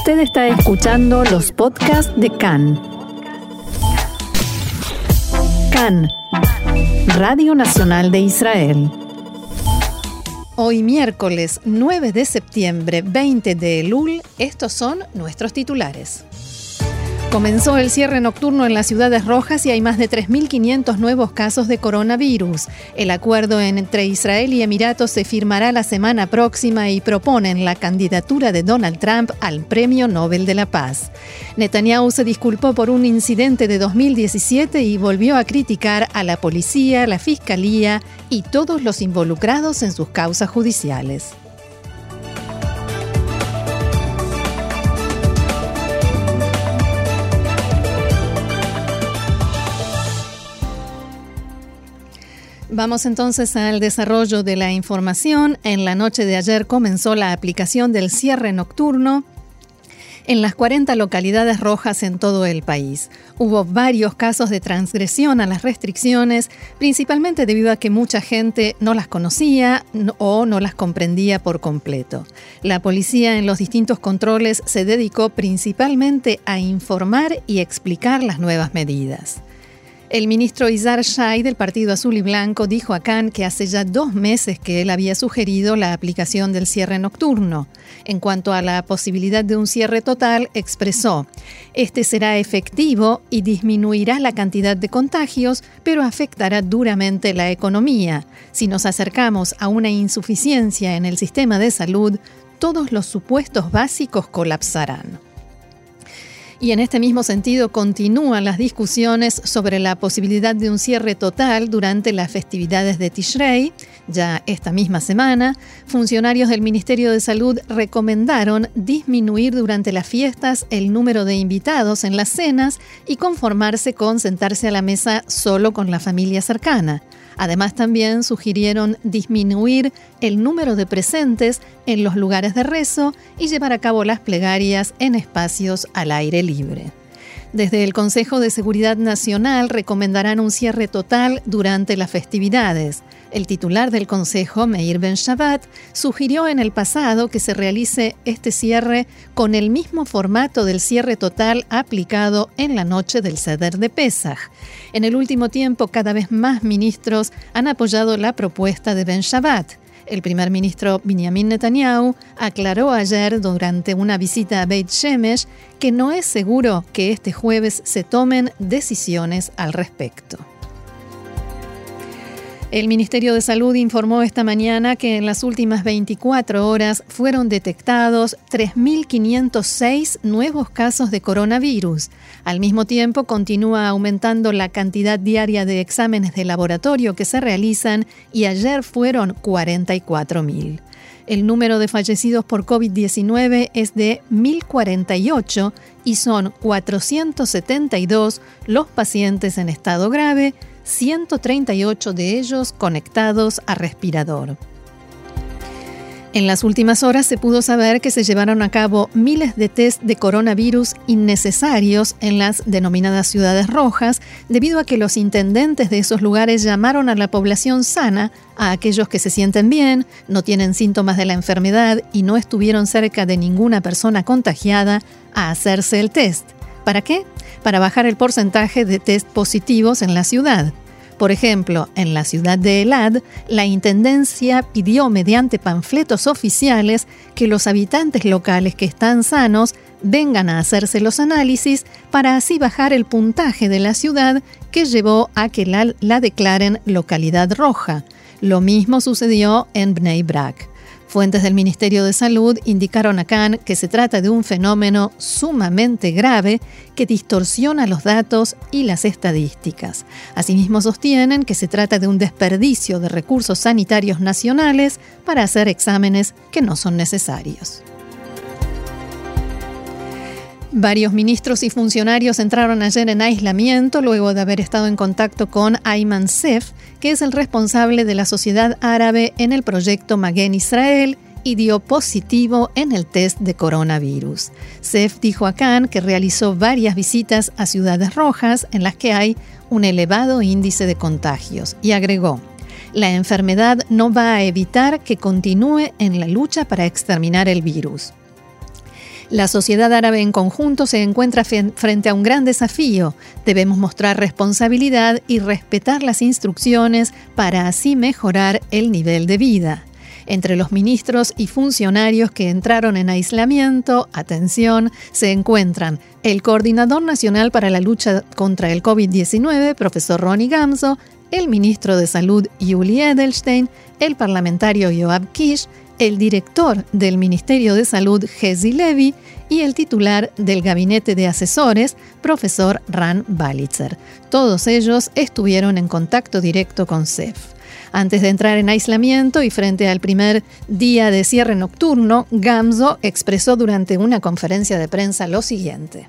Usted está escuchando los podcasts de CAN. CAN, Radio Nacional de Israel. Hoy miércoles 9 de septiembre 20 de Elul, estos son nuestros titulares. Comenzó el cierre nocturno en las ciudades rojas y hay más de 3.500 nuevos casos de coronavirus. El acuerdo entre Israel y Emiratos se firmará la semana próxima y proponen la candidatura de Donald Trump al Premio Nobel de la Paz. Netanyahu se disculpó por un incidente de 2017 y volvió a criticar a la policía, la fiscalía y todos los involucrados en sus causas judiciales. Vamos entonces al desarrollo de la información. En la noche de ayer comenzó la aplicación del cierre nocturno en las 40 localidades rojas en todo el país. Hubo varios casos de transgresión a las restricciones, principalmente debido a que mucha gente no las conocía o no las comprendía por completo. La policía en los distintos controles se dedicó principalmente a informar y explicar las nuevas medidas. El ministro Izar Shai del Partido Azul y Blanco dijo a Khan que hace ya dos meses que él había sugerido la aplicación del cierre nocturno. En cuanto a la posibilidad de un cierre total, expresó, este será efectivo y disminuirá la cantidad de contagios, pero afectará duramente la economía. Si nos acercamos a una insuficiencia en el sistema de salud, todos los supuestos básicos colapsarán. Y en este mismo sentido continúan las discusiones sobre la posibilidad de un cierre total durante las festividades de Tishrei. Ya esta misma semana, funcionarios del Ministerio de Salud recomendaron disminuir durante las fiestas el número de invitados en las cenas y conformarse con sentarse a la mesa solo con la familia cercana. Además, también sugirieron disminuir el número de presentes en los lugares de rezo y llevar a cabo las plegarias en espacios al aire libre. Desde el Consejo de Seguridad Nacional recomendarán un cierre total durante las festividades. El titular del Consejo, Meir Ben Shabbat, sugirió en el pasado que se realice este cierre con el mismo formato del cierre total aplicado en la noche del Seder de Pesach. En el último tiempo, cada vez más ministros han apoyado la propuesta de Ben Shabbat. El primer ministro Benjamin Netanyahu aclaró ayer durante una visita a Beit Shemesh que no es seguro que este jueves se tomen decisiones al respecto. El Ministerio de Salud informó esta mañana que en las últimas 24 horas fueron detectados 3.506 nuevos casos de coronavirus. Al mismo tiempo, continúa aumentando la cantidad diaria de exámenes de laboratorio que se realizan y ayer fueron 44.000. El número de fallecidos por COVID-19 es de 1.048 y son 472 los pacientes en estado grave, 138 de ellos conectados a respirador. En las últimas horas se pudo saber que se llevaron a cabo miles de test de coronavirus innecesarios en las denominadas ciudades rojas, debido a que los intendentes de esos lugares llamaron a la población sana, a aquellos que se sienten bien, no tienen síntomas de la enfermedad y no estuvieron cerca de ninguna persona contagiada, a hacerse el test. ¿Para qué? Para bajar el porcentaje de test positivos en la ciudad. Por ejemplo, en la ciudad de Elad, la Intendencia pidió mediante panfletos oficiales que los habitantes locales que están sanos vengan a hacerse los análisis para así bajar el puntaje de la ciudad que llevó a que la, la declaren localidad roja. Lo mismo sucedió en Bnei Brak. Fuentes del Ministerio de Salud indicaron a Khan que se trata de un fenómeno sumamente grave que distorsiona los datos y las estadísticas. Asimismo sostienen que se trata de un desperdicio de recursos sanitarios nacionales para hacer exámenes que no son necesarios. Varios ministros y funcionarios entraron ayer en aislamiento luego de haber estado en contacto con Ayman Sef, que es el responsable de la sociedad árabe en el proyecto Magen Israel y dio positivo en el test de coronavirus. Sef dijo a Khan que realizó varias visitas a ciudades rojas en las que hay un elevado índice de contagios y agregó, la enfermedad no va a evitar que continúe en la lucha para exterminar el virus. La sociedad árabe en conjunto se encuentra frente a un gran desafío. Debemos mostrar responsabilidad y respetar las instrucciones para así mejorar el nivel de vida. Entre los ministros y funcionarios que entraron en aislamiento, atención, se encuentran el Coordinador Nacional para la Lucha contra el COVID-19, profesor Ronnie Gamzo, el ministro de Salud Yuli Edelstein, el parlamentario Yoab Kish, el director del Ministerio de Salud Hezi Levy y el titular del Gabinete de Asesores, profesor Ran Balitzer. Todos ellos estuvieron en contacto directo con CEF. Antes de entrar en aislamiento y frente al primer día de cierre nocturno, Gamzo expresó durante una conferencia de prensa lo siguiente.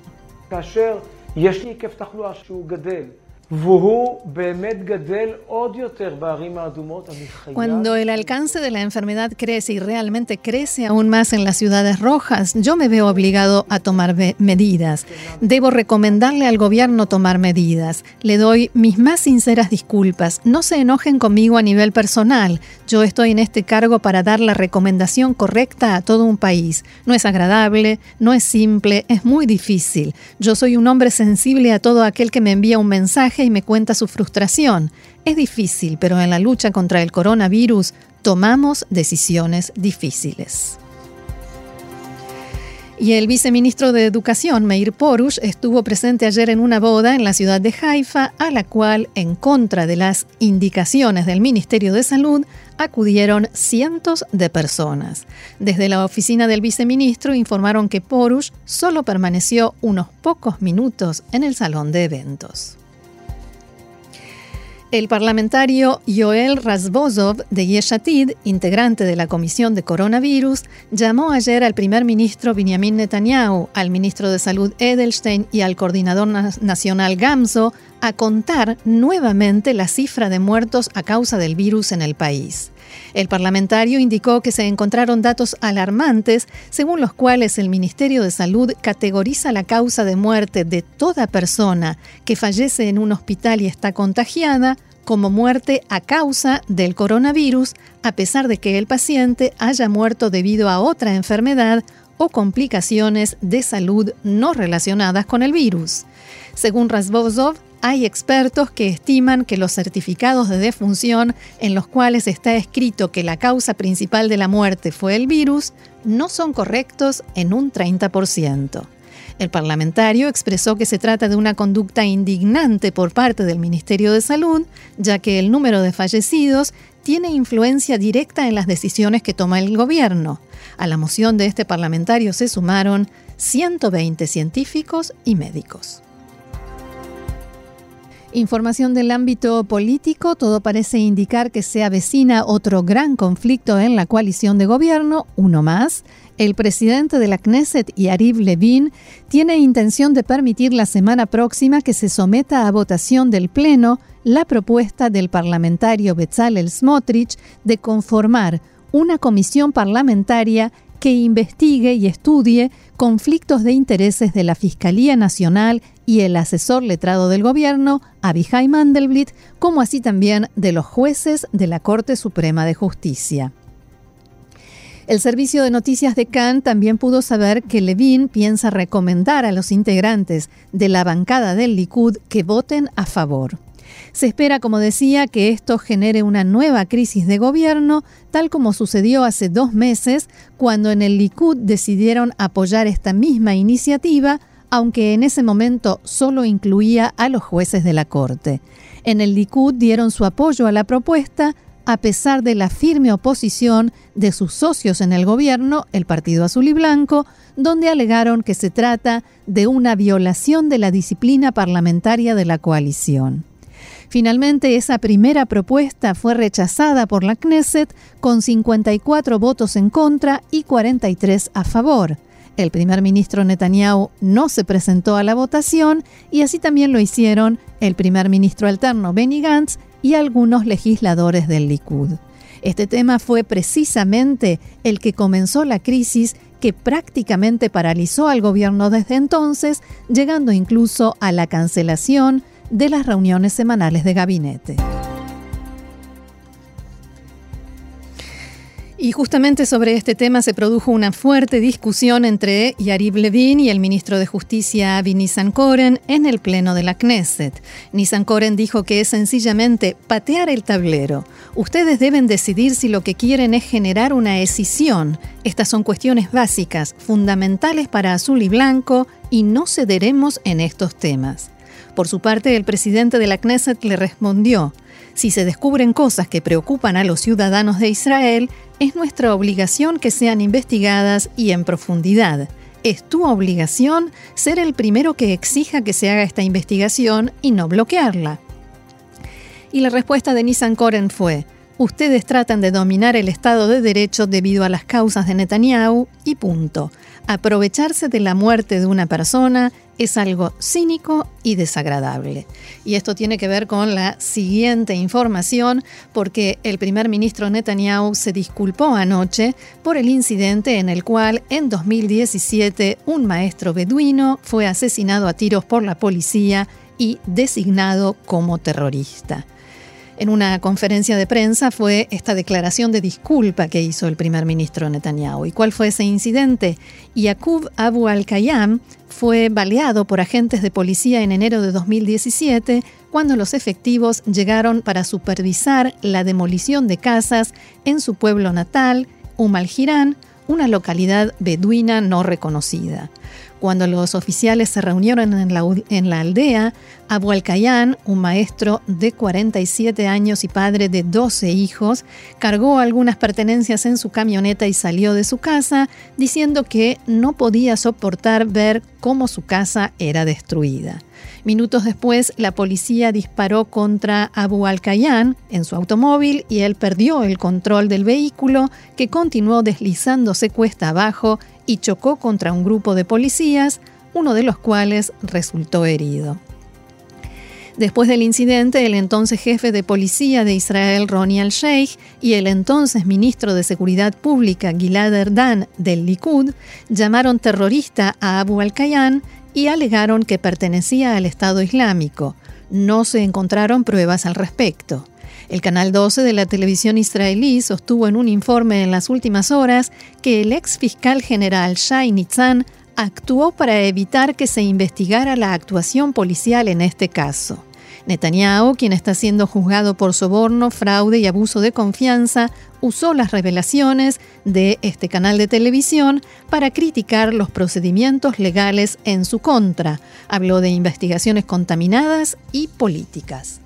Cuando el alcance de la enfermedad crece y realmente crece aún más en las ciudades rojas, yo me veo obligado a tomar medidas. Debo recomendarle al gobierno tomar medidas. Le doy mis más sinceras disculpas. No se enojen conmigo a nivel personal. Yo estoy en este cargo para dar la recomendación correcta a todo un país. No es agradable, no es simple, es muy difícil. Yo soy un hombre sensible a todo aquel que me envía un mensaje y me cuenta su frustración. Es difícil, pero en la lucha contra el coronavirus tomamos decisiones difíciles. Y el viceministro de Educación, Meir Porush, estuvo presente ayer en una boda en la ciudad de Haifa, a la cual, en contra de las indicaciones del Ministerio de Salud, acudieron cientos de personas. Desde la oficina del viceministro informaron que Porush solo permaneció unos pocos minutos en el salón de eventos. El parlamentario Yoel Razbozov de Yeshatid, integrante de la Comisión de Coronavirus, llamó ayer al primer ministro Benjamin Netanyahu, al ministro de Salud Edelstein y al coordinador nacional Gamzo a contar nuevamente la cifra de muertos a causa del virus en el país. El parlamentario indicó que se encontraron datos alarmantes según los cuales el Ministerio de Salud categoriza la causa de muerte de toda persona que fallece en un hospital y está contagiada como muerte a causa del coronavirus, a pesar de que el paciente haya muerto debido a otra enfermedad o complicaciones de salud no relacionadas con el virus. Según Razbozov, hay expertos que estiman que los certificados de defunción en los cuales está escrito que la causa principal de la muerte fue el virus no son correctos en un 30%. El parlamentario expresó que se trata de una conducta indignante por parte del Ministerio de Salud, ya que el número de fallecidos tiene influencia directa en las decisiones que toma el gobierno. A la moción de este parlamentario se sumaron 120 científicos y médicos. Información del ámbito político, todo parece indicar que se avecina otro gran conflicto en la coalición de gobierno, uno más. El presidente de la Knesset, Yariv Levin, tiene intención de permitir la semana próxima que se someta a votación del Pleno la propuesta del parlamentario Bezalel Smotrich de conformar una comisión parlamentaria que investigue y estudie conflictos de intereses de la Fiscalía Nacional y el asesor letrado del gobierno, Abihai Mandelblit, como así también de los jueces de la Corte Suprema de Justicia. El servicio de noticias de Cannes también pudo saber que Levin piensa recomendar a los integrantes de la bancada del Likud que voten a favor. Se espera, como decía, que esto genere una nueva crisis de gobierno, tal como sucedió hace dos meses, cuando en el Likud decidieron apoyar esta misma iniciativa, aunque en ese momento solo incluía a los jueces de la Corte. En el Likud dieron su apoyo a la propuesta, a pesar de la firme oposición de sus socios en el gobierno, el Partido Azul y Blanco, donde alegaron que se trata de una violación de la disciplina parlamentaria de la coalición. Finalmente, esa primera propuesta fue rechazada por la Knesset con 54 votos en contra y 43 a favor. El primer ministro Netanyahu no se presentó a la votación y así también lo hicieron el primer ministro alterno Benny Gantz y algunos legisladores del Likud. Este tema fue precisamente el que comenzó la crisis que prácticamente paralizó al gobierno desde entonces, llegando incluso a la cancelación de las reuniones semanales de gabinete. Y justamente sobre este tema se produjo una fuerte discusión entre Yariv Levin y el ministro de Justicia Avi Nissan-Koren en el pleno de la Knesset. Nissan-Koren dijo que es sencillamente patear el tablero. Ustedes deben decidir si lo que quieren es generar una escisión. Estas son cuestiones básicas, fundamentales para azul y blanco, y no cederemos en estos temas. Por su parte, el presidente de la Knesset le respondió, si se descubren cosas que preocupan a los ciudadanos de Israel, es nuestra obligación que sean investigadas y en profundidad. Es tu obligación ser el primero que exija que se haga esta investigación y no bloquearla. Y la respuesta de Nissan Koren fue, ustedes tratan de dominar el Estado de Derecho debido a las causas de Netanyahu y punto. Aprovecharse de la muerte de una persona es algo cínico y desagradable. Y esto tiene que ver con la siguiente información, porque el primer ministro Netanyahu se disculpó anoche por el incidente en el cual en 2017 un maestro beduino fue asesinado a tiros por la policía y designado como terrorista en una conferencia de prensa fue esta declaración de disculpa que hizo el primer ministro Netanyahu. ¿Y cuál fue ese incidente? Yaqub Abu al-Khayyam fue baleado por agentes de policía en enero de 2017 cuando los efectivos llegaron para supervisar la demolición de casas en su pueblo natal, al-Jirán, una localidad beduina no reconocida. Cuando los oficiales se reunieron en la, aldea, Abu al un maestro de 47 años y padre de 12 hijos, cargó algunas pertenencias en su camioneta y salió de su casa, diciendo que no podía soportar ver cómo su casa era destruida. Minutos después, la policía disparó contra Abu al en su automóvil y él perdió el control del vehículo, que continuó deslizándose cuesta abajo y chocó contra un grupo de policías, uno de los cuales resultó herido. Después del incidente, el entonces jefe de policía de Israel, Ronnie al-Sheikh, y el entonces ministro de Seguridad Pública, Gilad Erdan, del Likud, llamaron terrorista a Abu al-Kayyan y alegaron que pertenecía al Estado Islámico. No se encontraron pruebas al respecto. El Canal 12 de la televisión israelí sostuvo en un informe en las últimas horas que el ex fiscal general Shai Nitzan actuó para evitar que se investigara la actuación policial en este caso. Netanyahu, quien está siendo juzgado por soborno, fraude y abuso de confianza, usó las revelaciones de este canal de televisión para criticar los procedimientos legales en su contra. Habló de investigaciones contaminadas y políticas.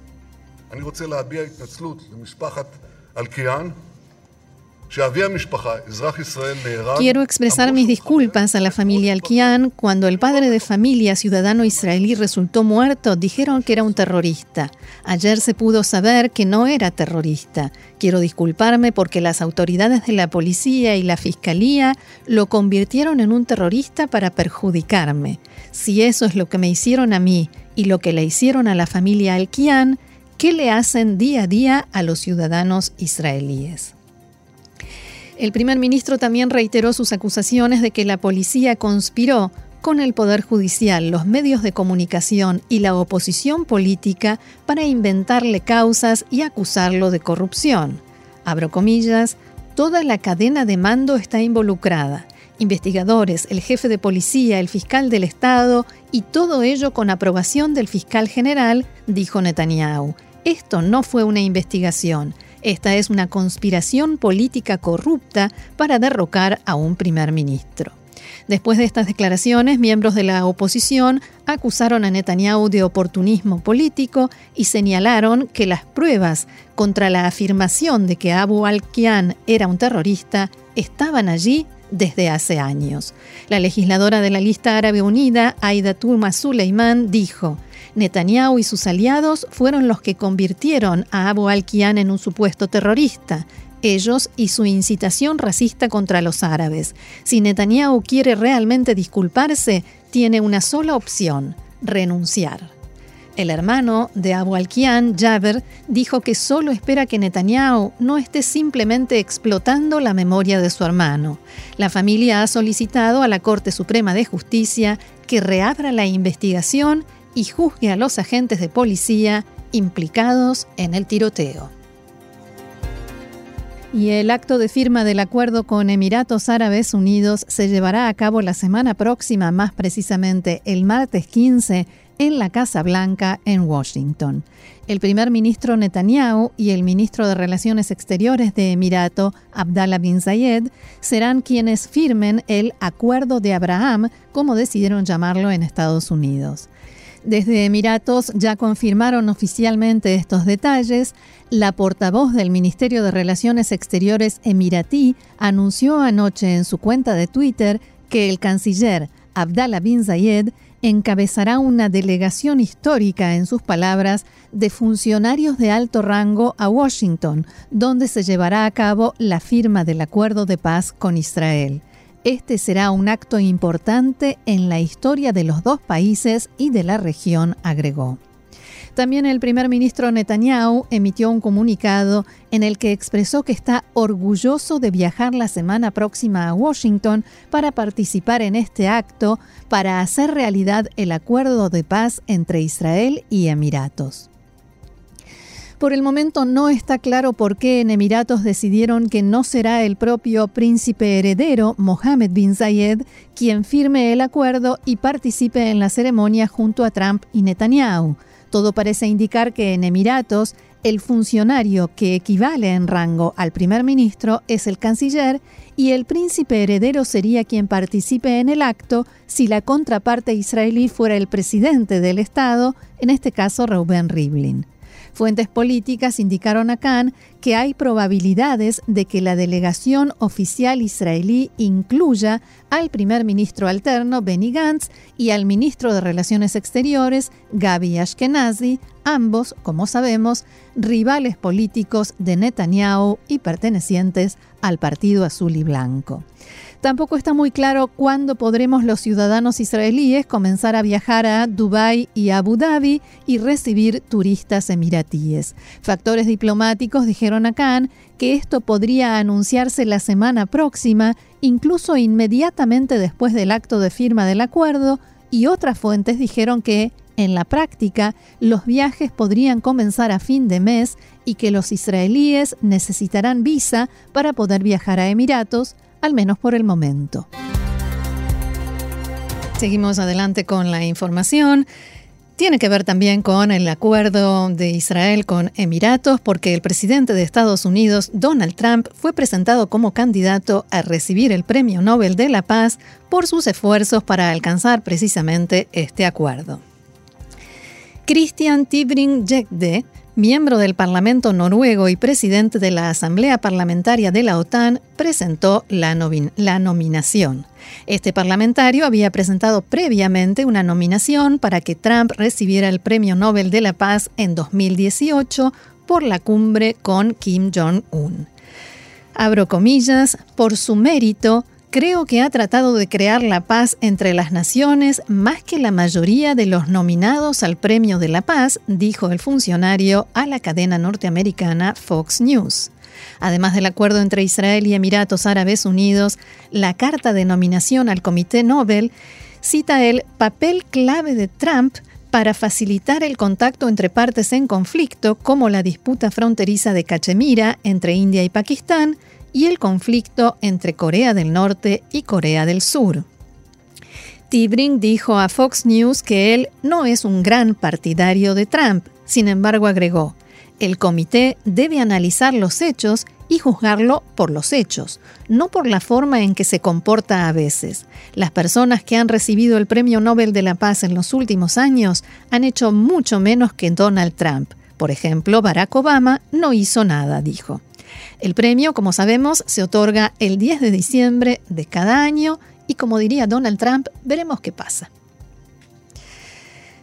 Quiero expresar mis disculpas a la familia Alkian. Cuando el padre de familia ciudadano israelí resultó muerto, dijeron que era un terrorista. Ayer se pudo saber que no era terrorista. Quiero disculparme porque las autoridades de la policía y la fiscalía lo convirtieron en un terrorista para perjudicarme. Si eso es lo que me hicieron a mí y lo que le hicieron a la familia Alkian, ¿Qué le hacen día a día a los ciudadanos israelíes. El primer ministro también reiteró sus acusaciones de que la policía conspiró con el Poder Judicial, los medios de comunicación y la oposición política para inventarle causas y acusarlo de corrupción. Abro comillas, toda la cadena de mando está involucrada. Investigadores, el jefe de policía, el fiscal del Estado y todo ello con aprobación del fiscal general, dijo Netanyahu. Esto no fue una investigación, esta es una conspiración política corrupta para derrocar a un primer ministro. Después de estas declaraciones, miembros de la oposición acusaron a Netanyahu de oportunismo político y señalaron que las pruebas contra la afirmación de que Abu al-Kian era un terrorista estaban allí desde hace años. La legisladora de la lista árabe unida, Aida Turma Suleiman, dijo: Netanyahu y sus aliados fueron los que convirtieron a Abu al-Kian en un supuesto terrorista. Ellos y su incitación racista contra los árabes. Si Netanyahu quiere realmente disculparse, tiene una sola opción, renunciar. El hermano de Abu al-Kian, Jaber, dijo que solo espera que Netanyahu no esté simplemente explotando la memoria de su hermano. La familia ha solicitado a la Corte Suprema de Justicia que reabra la investigación y juzgue a los agentes de policía implicados en el tiroteo. Y el acto de firma del acuerdo con Emiratos Árabes Unidos se llevará a cabo la semana próxima, más precisamente el martes 15, en la Casa Blanca en Washington. El primer ministro Netanyahu y el ministro de Relaciones Exteriores de Emirato, Abdallah bin Zayed, serán quienes firmen el Acuerdo de Abraham, como decidieron llamarlo en Estados Unidos. Desde Emiratos ya confirmaron oficialmente estos detalles. La portavoz del Ministerio de Relaciones Exteriores emiratí anunció anoche en su cuenta de Twitter que el canciller Abdallah bin Zayed encabezará una delegación histórica, en sus palabras, de funcionarios de alto rango a Washington, donde se llevará a cabo la firma del acuerdo de paz con Israel. Este será un acto importante en la historia de los dos países y de la región, agregó. También el primer ministro Netanyahu emitió un comunicado en el que expresó que está orgulloso de viajar la semana próxima a Washington para participar en este acto para hacer realidad el acuerdo de paz entre Israel y Emiratos. Por el momento no está claro por qué en Emiratos decidieron que no será el propio príncipe heredero, Mohammed bin Zayed, quien firme el acuerdo y participe en la ceremonia junto a Trump y Netanyahu. Todo parece indicar que en Emiratos el funcionario que equivale en rango al primer ministro es el canciller y el príncipe heredero sería quien participe en el acto si la contraparte israelí fuera el presidente del Estado, en este caso Reuben Rivlin. Fuentes políticas indicaron a Khan que hay probabilidades de que la delegación oficial israelí incluya al primer ministro alterno Benny Gantz y al ministro de Relaciones Exteriores Gaby Ashkenazi, ambos, como sabemos, rivales políticos de Netanyahu y pertenecientes al Partido Azul y Blanco. Tampoco está muy claro cuándo podremos los ciudadanos israelíes comenzar a viajar a Dubái y Abu Dhabi y recibir turistas emiratíes. Factores diplomáticos dijeron a Khan que esto podría anunciarse la semana próxima, incluso inmediatamente después del acto de firma del acuerdo, y otras fuentes dijeron que en la práctica, los viajes podrían comenzar a fin de mes y que los israelíes necesitarán visa para poder viajar a Emiratos, al menos por el momento. Seguimos adelante con la información. Tiene que ver también con el acuerdo de Israel con Emiratos, porque el presidente de Estados Unidos, Donald Trump, fue presentado como candidato a recibir el Premio Nobel de la Paz por sus esfuerzos para alcanzar precisamente este acuerdo. Christian Tibring-Jekde miembro del Parlamento noruego y presidente de la Asamblea Parlamentaria de la OTAN, presentó la, nominación. Este parlamentario había presentado previamente una nominación para que Trump recibiera el Premio Nobel de la Paz en 2018 por la cumbre con Kim Jong-un. Abro comillas, por su mérito, Creo que ha tratado de crear la paz entre las naciones más que la mayoría de los nominados al Premio de la Paz, dijo el funcionario a la cadena norteamericana Fox News. Además del acuerdo entre Israel y Emiratos Árabes Unidos, la carta de nominación al Comité Nobel cita el papel clave de Trump para facilitar el contacto entre partes en conflicto, como la disputa fronteriza de Cachemira entre India y Pakistán, y el conflicto entre Corea del Norte y Corea del Sur. Tibring dijo a Fox News que él no es un gran partidario de Trump, sin embargo agregó, el comité debe analizar los hechos y juzgarlo por los hechos, no por la forma en que se comporta a veces. Las personas que han recibido el Premio Nobel de la Paz en los últimos años han hecho mucho menos que Donald Trump. Por ejemplo, Barack Obama no hizo nada, dijo. El premio, como sabemos, se otorga el 10 de diciembre de cada año y como diría Donald Trump, veremos qué pasa.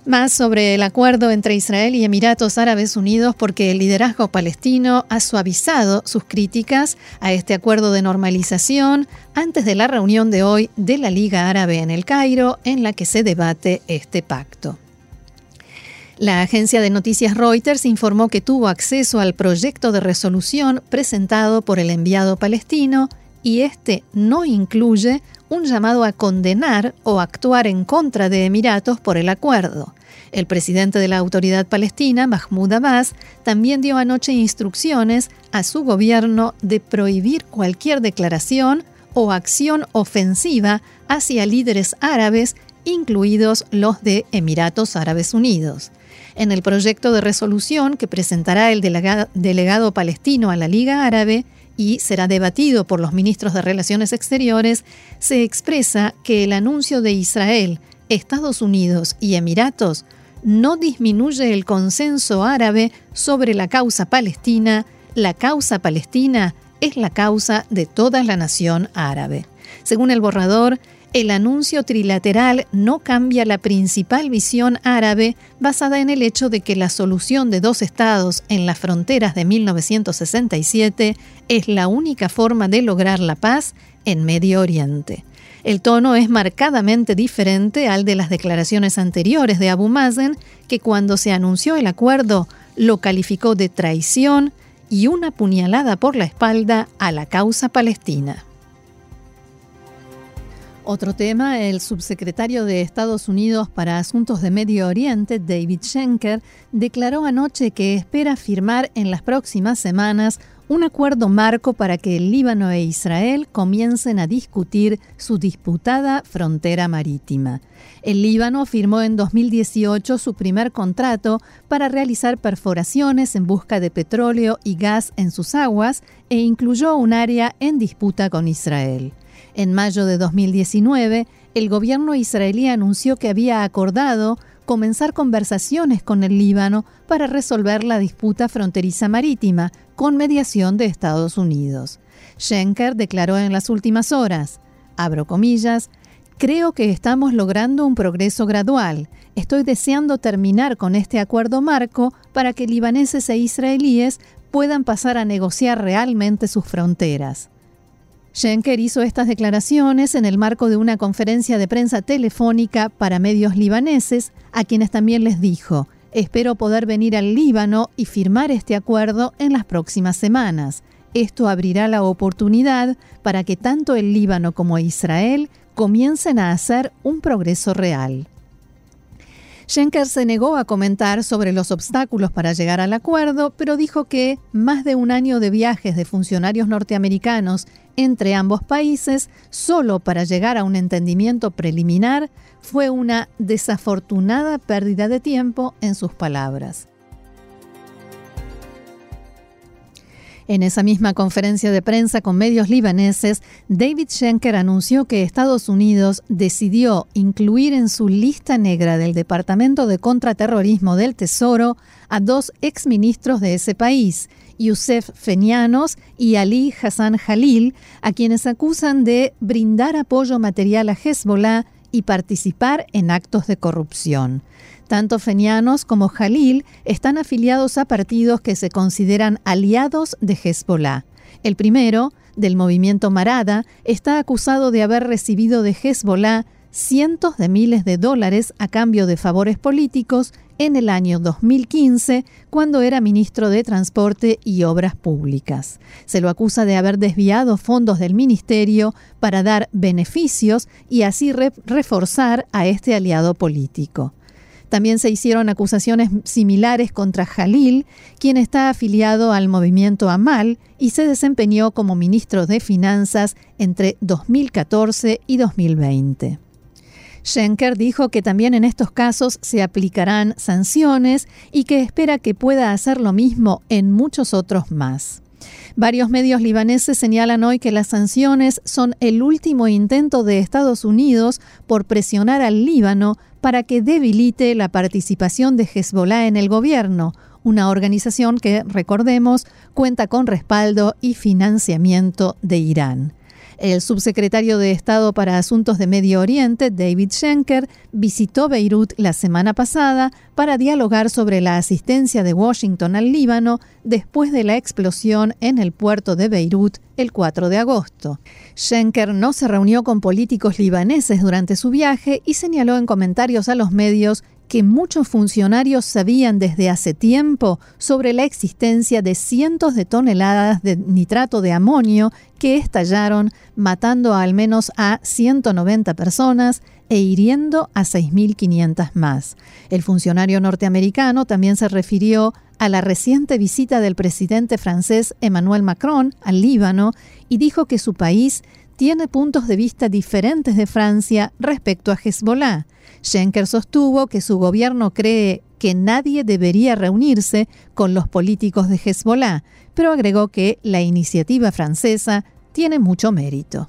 Más sobre el acuerdo entre Israel y Emiratos Árabes Unidos porque el liderazgo palestino ha suavizado sus críticas a este acuerdo de normalización antes de la reunión de hoy de la Liga Árabe en el Cairo en la que se debate este pacto. La agencia de noticias Reuters informó que tuvo acceso al proyecto de resolución presentado por el enviado palestino y este no incluye un llamado a condenar o actuar en contra de Emiratos por el acuerdo. El presidente de la autoridad palestina, Mahmoud Abbas, también dio anoche instrucciones a su gobierno de prohibir cualquier declaración o acción ofensiva hacia líderes árabes, incluidos los de Emiratos Árabes Unidos. En el proyecto de resolución que presentará el delegado, palestino a la Liga Árabe, y será debatido por los ministros de Relaciones Exteriores, se expresa que el anuncio de Israel, Estados Unidos y Emiratos no disminuye el consenso árabe sobre la causa palestina. La causa palestina es la causa de toda la nación árabe. Según el borrador, el anuncio trilateral no cambia la principal visión árabe basada en el hecho de que la solución de dos estados en las fronteras de 1967 es la única forma de lograr la paz en Medio Oriente. El tono es marcadamente diferente al de las declaraciones anteriores de Abu Mazen, que cuando se anunció el acuerdo lo calificó de traición y una puñalada por la espalda a la causa palestina. Otro tema, el subsecretario de Estados Unidos para Asuntos de Medio Oriente, David Schenker, declaró anoche que espera firmar en las próximas semanas un acuerdo marco para que el Líbano e Israel comiencen a discutir su disputada frontera marítima. El Líbano firmó en 2018 su primer contrato para realizar perforaciones en busca de petróleo y gas en sus aguas e incluyó un área en disputa con Israel. En mayo de 2019, el gobierno israelí anunció que había acordado comenzar conversaciones con el Líbano para resolver la disputa fronteriza marítima, con mediación de Estados Unidos. Schenker declaró en las últimas horas, abro comillas, Creo que estamos logrando un progreso gradual. Estoy deseando terminar con este acuerdo marco para que libaneses e israelíes puedan pasar a negociar realmente sus fronteras. Schenker hizo estas declaraciones en el marco de una conferencia de prensa telefónica para medios libaneses, a quienes también les dijo, espero poder venir al Líbano y firmar este acuerdo en las próximas semanas. Esto abrirá la oportunidad para que tanto el Líbano como Israel comiencen a hacer un progreso real. Schenker se negó a comentar sobre los obstáculos para llegar al acuerdo, pero dijo que más de un año de viajes de funcionarios norteamericanos entre ambos países solo para llegar a un entendimiento preliminar fue una desafortunada pérdida de tiempo en sus palabras. En esa misma conferencia de prensa con medios libaneses, David Schenker anunció que Estados Unidos decidió incluir en su lista negra del Departamento de Contraterrorismo del Tesoro a dos exministros de ese país, Youssef Fenianos y Ali Hassan Jalil, a quienes acusan de brindar apoyo material a Hezbollah y participar en actos de corrupción. Tanto Fenianos como Jalil están afiliados a partidos que se consideran aliados de Hezbollah. El primero, del movimiento Marada, está acusado de haber recibido de Hezbollah cientos de miles de dólares a cambio de favores políticos en el año 2015, cuando era ministro de Transporte y Obras Públicas. Se lo acusa de haber desviado fondos del ministerio para dar beneficios y así reforzar a este aliado político. También se hicieron acusaciones similares contra Jalil, quien está afiliado al movimiento Amal y se desempeñó como ministro de Finanzas entre 2014 y 2020. Schenker dijo que también en estos casos se aplicarán sanciones y que espera que pueda hacer lo mismo en muchos otros más. Varios medios libaneses señalan hoy que las sanciones son el último intento de Estados Unidos por presionar al Líbano para que debilite la participación de Hezbollah en el gobierno, una organización que, recordemos, cuenta con respaldo y financiamiento de Irán. El subsecretario de Estado para Asuntos de Medio Oriente, David Schenker, visitó Beirut la semana pasada para dialogar sobre la asistencia de Washington al Líbano después de la explosión en el puerto de Beirut el 4 de agosto. Schenker no se reunió con políticos libaneses durante su viaje y señaló en comentarios a los medios que muchos funcionarios sabían desde hace tiempo sobre la existencia de cientos de toneladas de nitrato de amonio que estallaron, matando al menos a 190 personas e hiriendo a 6.500 más. El funcionario norteamericano también se refirió a la reciente visita del presidente francés Emmanuel Macron al Líbano y dijo que su país tiene puntos de vista diferentes de Francia respecto a Hezbollah. Schenker sostuvo que su gobierno cree que nadie debería reunirse con los políticos de Hezbollah, pero agregó que la iniciativa francesa tiene mucho mérito.